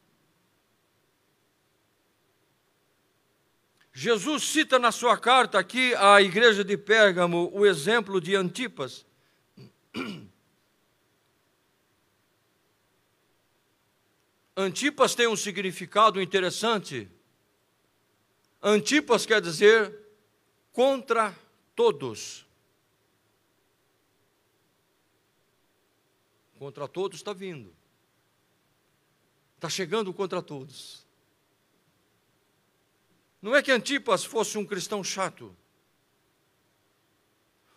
Jesus cita na sua carta aqui à igreja de Pérgamo o exemplo de Antipas. Antipas tem um significado interessante. Antipas quer dizer contra todos. Contra todos está vindo. Está chegando contra todos. Não é que Antipas fosse um cristão chato,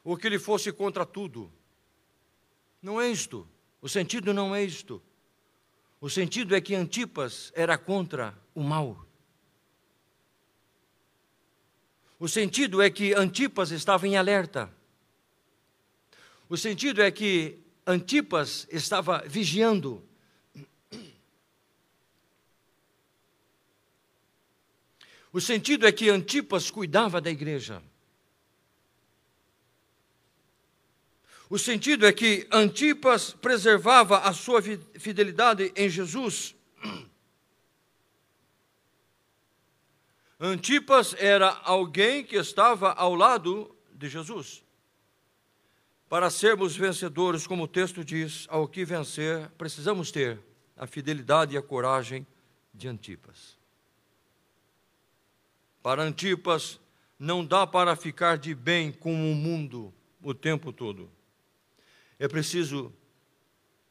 ou que ele fosse contra tudo. Não é isto. O sentido não é isto. O sentido é que Antipas era contra o mal. O sentido é que Antipas estava em alerta. O sentido é que Antipas estava vigiando. O sentido é que Antipas cuidava da igreja. O sentido é que Antipas preservava a sua fidelidade em Jesus. Antipas era alguém que estava ao lado de Jesus. Para sermos vencedores, como o texto diz, ao que vencer, precisamos ter a fidelidade e a coragem de Antipas. Para Antipas, não dá para ficar de bem com o mundo o tempo todo. É preciso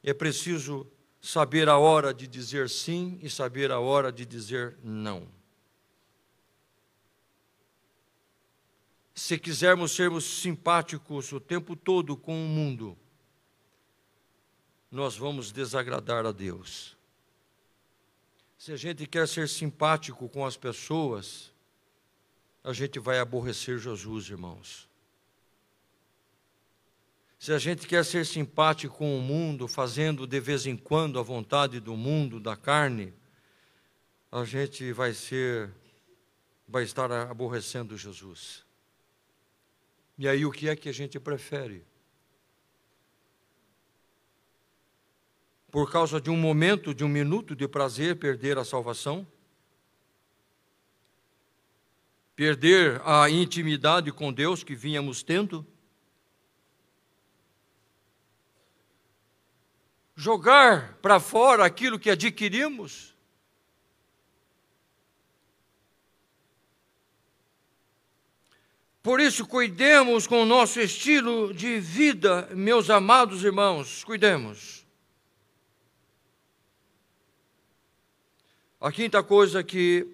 é preciso saber a hora de dizer sim e saber a hora de dizer não. Se quisermos sermos simpáticos o tempo todo com o mundo, nós vamos desagradar a Deus. Se a gente quer ser simpático com as pessoas, a gente vai aborrecer Jesus, irmãos. Se a gente quer ser simpático com o mundo, fazendo de vez em quando a vontade do mundo, da carne, a gente vai ser, vai estar aborrecendo Jesus. E aí o que é que a gente prefere? Por causa de um momento, de um minuto de prazer, perder a salvação? perder a intimidade com Deus que vínhamos tendo, jogar para fora aquilo que adquirimos. Por isso, cuidemos com o nosso estilo de vida, meus amados irmãos, cuidemos. A quinta coisa que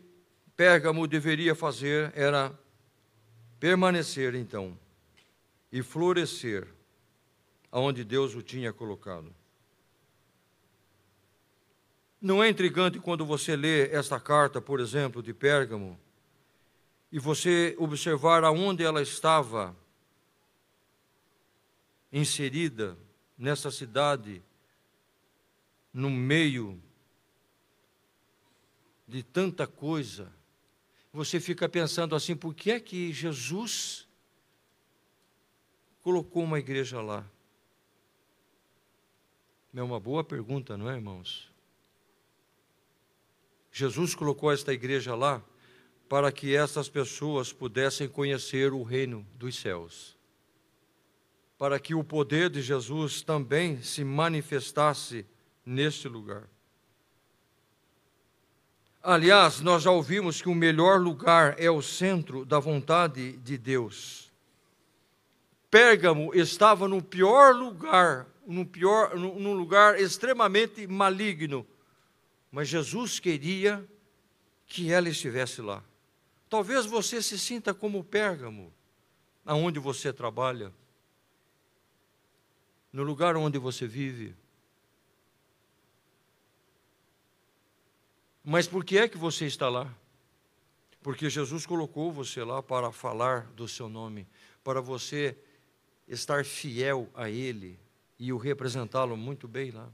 Pérgamo deveria fazer era permanecer então e florescer aonde Deus o tinha colocado. Não é intrigante quando você lê esta carta, por exemplo, de Pérgamo, e você observar aonde ela estava inserida nessa cidade, no meio de tanta coisa, você fica pensando assim: por que é que Jesus colocou uma igreja lá? É uma boa pergunta, não é, irmãos? Jesus colocou esta igreja lá para que essas pessoas pudessem conhecer o reino dos céus. Para que o poder de Jesus também se manifestasse neste lugar. Aliás, nós já ouvimos que o melhor lugar é o centro da vontade de Deus. Pérgamo estava no pior lugar, no pior, num lugar extremamente maligno, mas Jesus queria que ela estivesse lá. Talvez você se sinta como Pérgamo, aonde você trabalha, no lugar onde você vive. Mas por que é que você está lá? Porque Jesus colocou você lá para falar do seu nome, para você estar fiel a Ele e o representá-lo muito bem lá.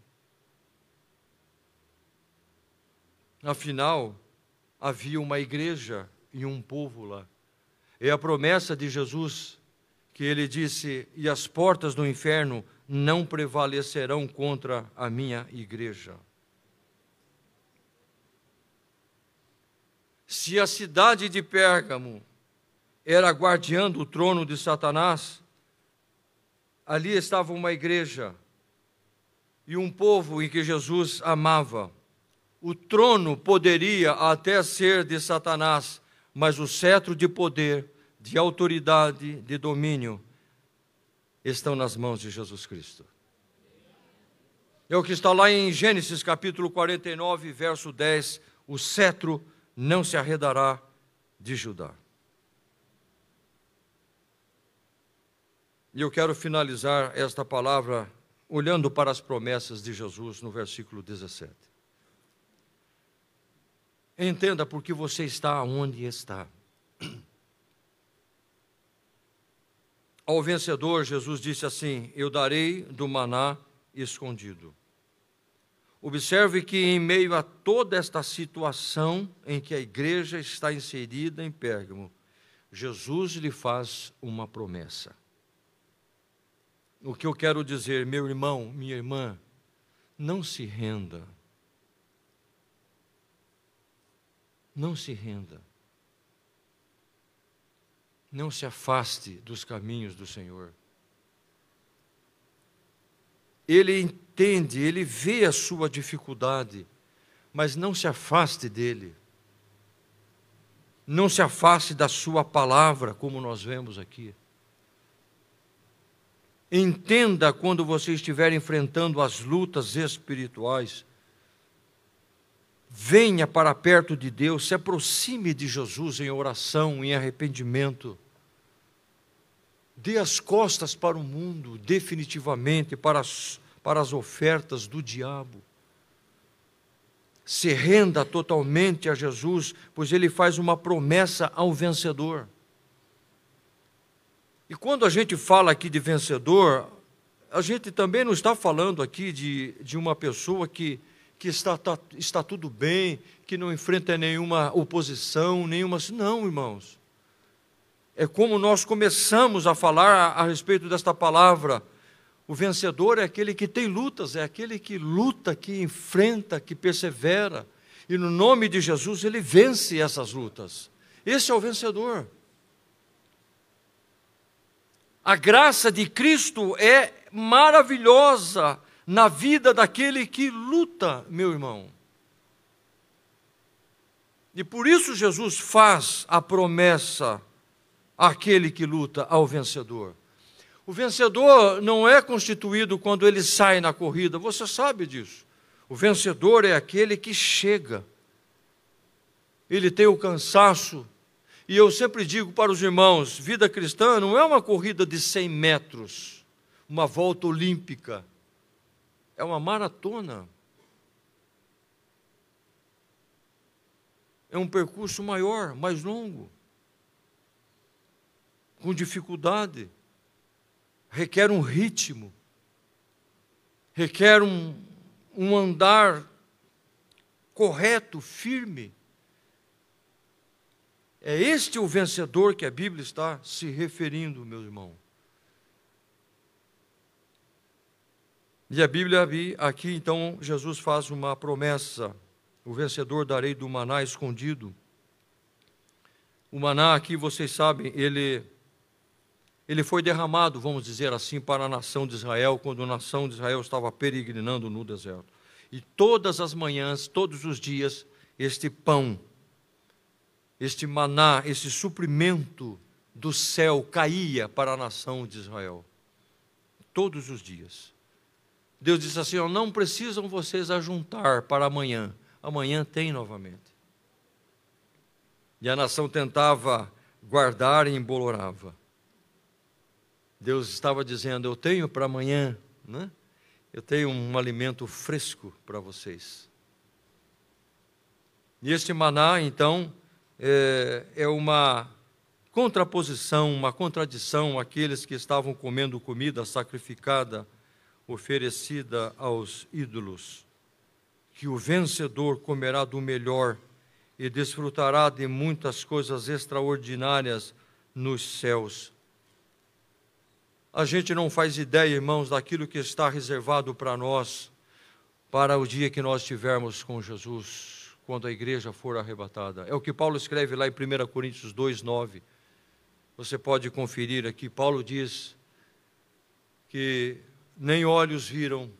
Afinal, havia uma igreja e um povo lá. É a promessa de Jesus que ele disse: E as portas do inferno não prevalecerão contra a minha igreja. Se a cidade de Pérgamo era guardiã do trono de Satanás, ali estava uma igreja e um povo em que Jesus amava. O trono poderia até ser de Satanás, mas o cetro de poder, de autoridade, de domínio, estão nas mãos de Jesus Cristo. É o que está lá em Gênesis capítulo 49, verso 10: o cetro não se arredará de Judá. E eu quero finalizar esta palavra olhando para as promessas de Jesus no versículo 17. Entenda por que você está onde está. Ao vencedor, Jesus disse assim: Eu darei do maná escondido. Observe que, em meio a toda esta situação em que a igreja está inserida em Pérgamo, Jesus lhe faz uma promessa. O que eu quero dizer, meu irmão, minha irmã, não se renda. Não se renda. Não se afaste dos caminhos do Senhor. Ele entende, ele vê a sua dificuldade, mas não se afaste dele. Não se afaste da sua palavra, como nós vemos aqui. Entenda quando você estiver enfrentando as lutas espirituais. Venha para perto de Deus, se aproxime de Jesus em oração, em arrependimento. Dê as costas para o mundo, definitivamente, para as, para as ofertas do diabo. Se renda totalmente a Jesus, pois ele faz uma promessa ao vencedor. E quando a gente fala aqui de vencedor, a gente também não está falando aqui de, de uma pessoa que, que está, tá, está tudo bem, que não enfrenta nenhuma oposição, nenhuma. Não, irmãos é como nós começamos a falar a, respeito desta palavra. O vencedor é aquele que tem lutas, é aquele que luta, que enfrenta, que persevera. E no nome de Jesus ele vence essas lutas. Esse é o vencedor. A graça de Cristo é maravilhosa na vida daquele que luta, meu irmão. E por isso Jesus faz a promessa aquele que luta ao vencedor. O vencedor não é constituído quando ele sai na corrida, você sabe disso. O vencedor é aquele que chega. Ele tem o cansaço. E eu sempre digo para os irmãos: vida cristã não é uma corrida de 100 metros, uma volta olímpica. É uma maratona. É um percurso maior, mais longo com dificuldade, requer um ritmo, requer um, um andar correto, firme. É este o vencedor que a Bíblia está se referindo, meu irmão. E a Bíblia aqui, então, Jesus faz uma promessa: o vencedor darei do maná escondido. O maná aqui, vocês sabem, ele ele foi derramado, vamos dizer assim, para a nação de Israel, quando a nação de Israel estava peregrinando no deserto. E todas as manhãs, todos os dias, este pão, este maná, esse suprimento do céu caía para a nação de Israel. Todos os dias. Deus disse assim: ó, não precisam vocês ajuntar para amanhã, amanhã tem novamente. E a nação tentava guardar e embolorava. Deus estava dizendo: Eu tenho para amanhã, né? eu tenho um alimento fresco para vocês. E este maná, então, é, é uma contraposição, uma contradição àqueles que estavam comendo comida sacrificada, oferecida aos ídolos. Que o vencedor comerá do melhor e desfrutará de muitas coisas extraordinárias nos céus A gente não faz ideia, irmãos, daquilo que está reservado para nós, para o dia que nós estivermos com Jesus, quando a igreja for arrebatada. É o que Paulo escreve lá em 1 Coríntios 2, 9. Você pode conferir aqui. Paulo diz que nem olhos viram,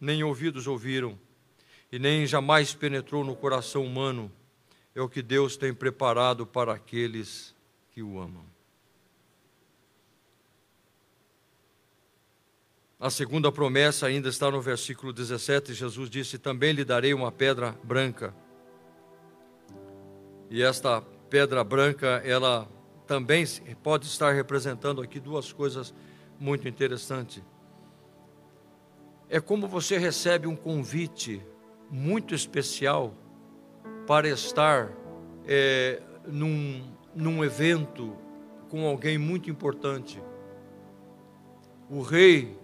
nem ouvidos ouviram, e nem jamais penetrou no coração humano, é o que Deus tem preparado para aqueles que o amam. A segunda promessa ainda está no versículo 17. Jesus disse: Também lhe darei uma pedra branca. E esta pedra branca, ela também pode estar representando aqui duas coisas muito interessantes. É como você recebe um convite muito especial para estar é, num, num evento com alguém muito importante. O rei,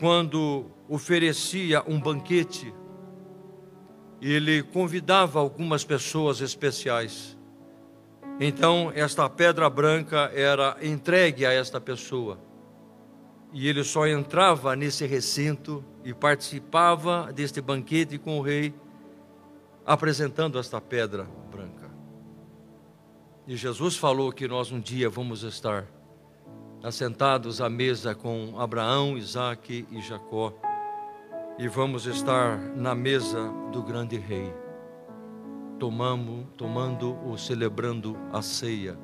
quando oferecia um banquete, ele convidava algumas pessoas especiais. Então, esta pedra branca era entregue a esta pessoa. E ele só entrava nesse recinto e participava deste banquete com o rei, apresentando esta pedra branca. E Jesus falou que nós um dia vamos estar assentados à mesa com Abraão, Isaque e Jacó, e vamos estar na mesa do grande rei, tomando, tomando ou celebrando a ceia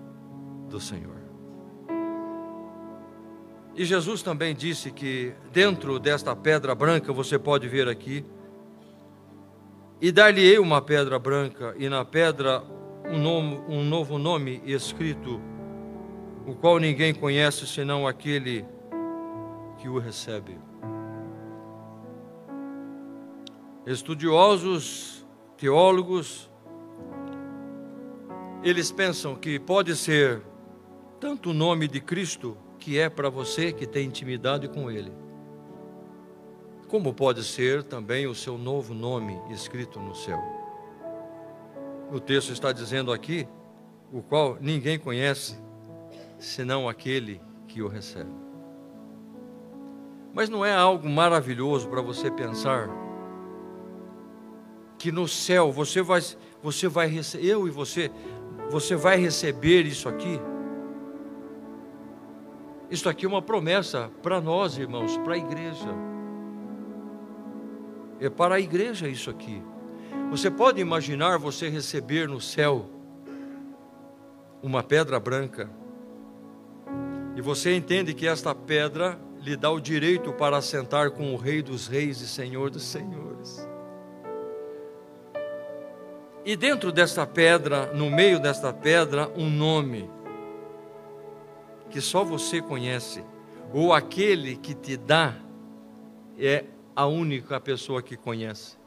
do Senhor. E Jesus também disse que dentro desta pedra branca, você pode ver aqui, e dar-lhe-ei uma pedra branca, e na pedra um, nome, um novo nome escrito, o qual ninguém conhece senão aquele que o recebe. Estudiosos, teólogos, eles pensam que pode ser tanto o nome de Cristo que é para você que tem intimidade com Ele. Como pode ser também o seu novo nome escrito no céu? O texto está dizendo aqui, o qual ninguém conhece, senão aquele que o recebe. Mas não é algo maravilhoso para você pensar que no céu você vai, você vai receber, eu e você, você vai receber isso aqui? Isso aqui é uma promessa para nós, irmãos, para a igreja. É para a igreja isso aqui. Você pode imaginar você receber no céu uma pedra branca. E você entende que esta pedra lhe dá o direito para assentar com o Rei dos Reis e Senhor dos Senhores. E dentro desta pedra, no meio desta pedra, um nome que só você conhece, ou aquele que te dá é a única pessoa que conhece.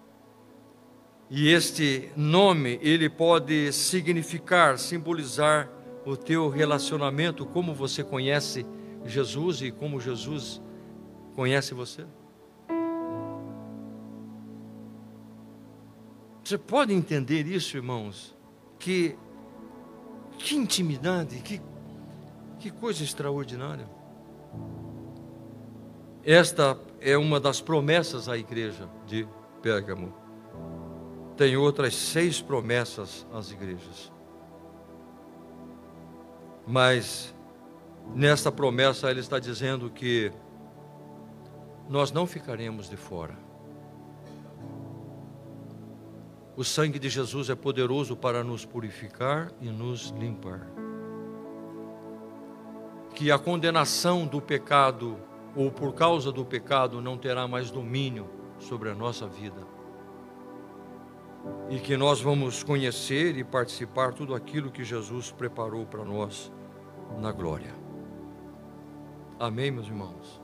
E este nome, ele pode significar, simbolizar o teu relacionamento, como você conhece Jesus e como Jesus conhece você. Você pode entender isso, irmãos? Que que intimidade, que que coisa extraordinária. Esta é uma das promessas à igreja de Pérgamo. Tem outras seis promessas às igrejas. Mas nesta promessa ele está dizendo que nós não ficaremos de fora. O sangue de Jesus é poderoso para nos purificar e nos limpar que a condenação do pecado ou por causa do pecado não terá mais domínio sobre a nossa vida. E que nós vamos conhecer e participar tudo aquilo que Jesus preparou para nós na glória. Amém, meus irmãos.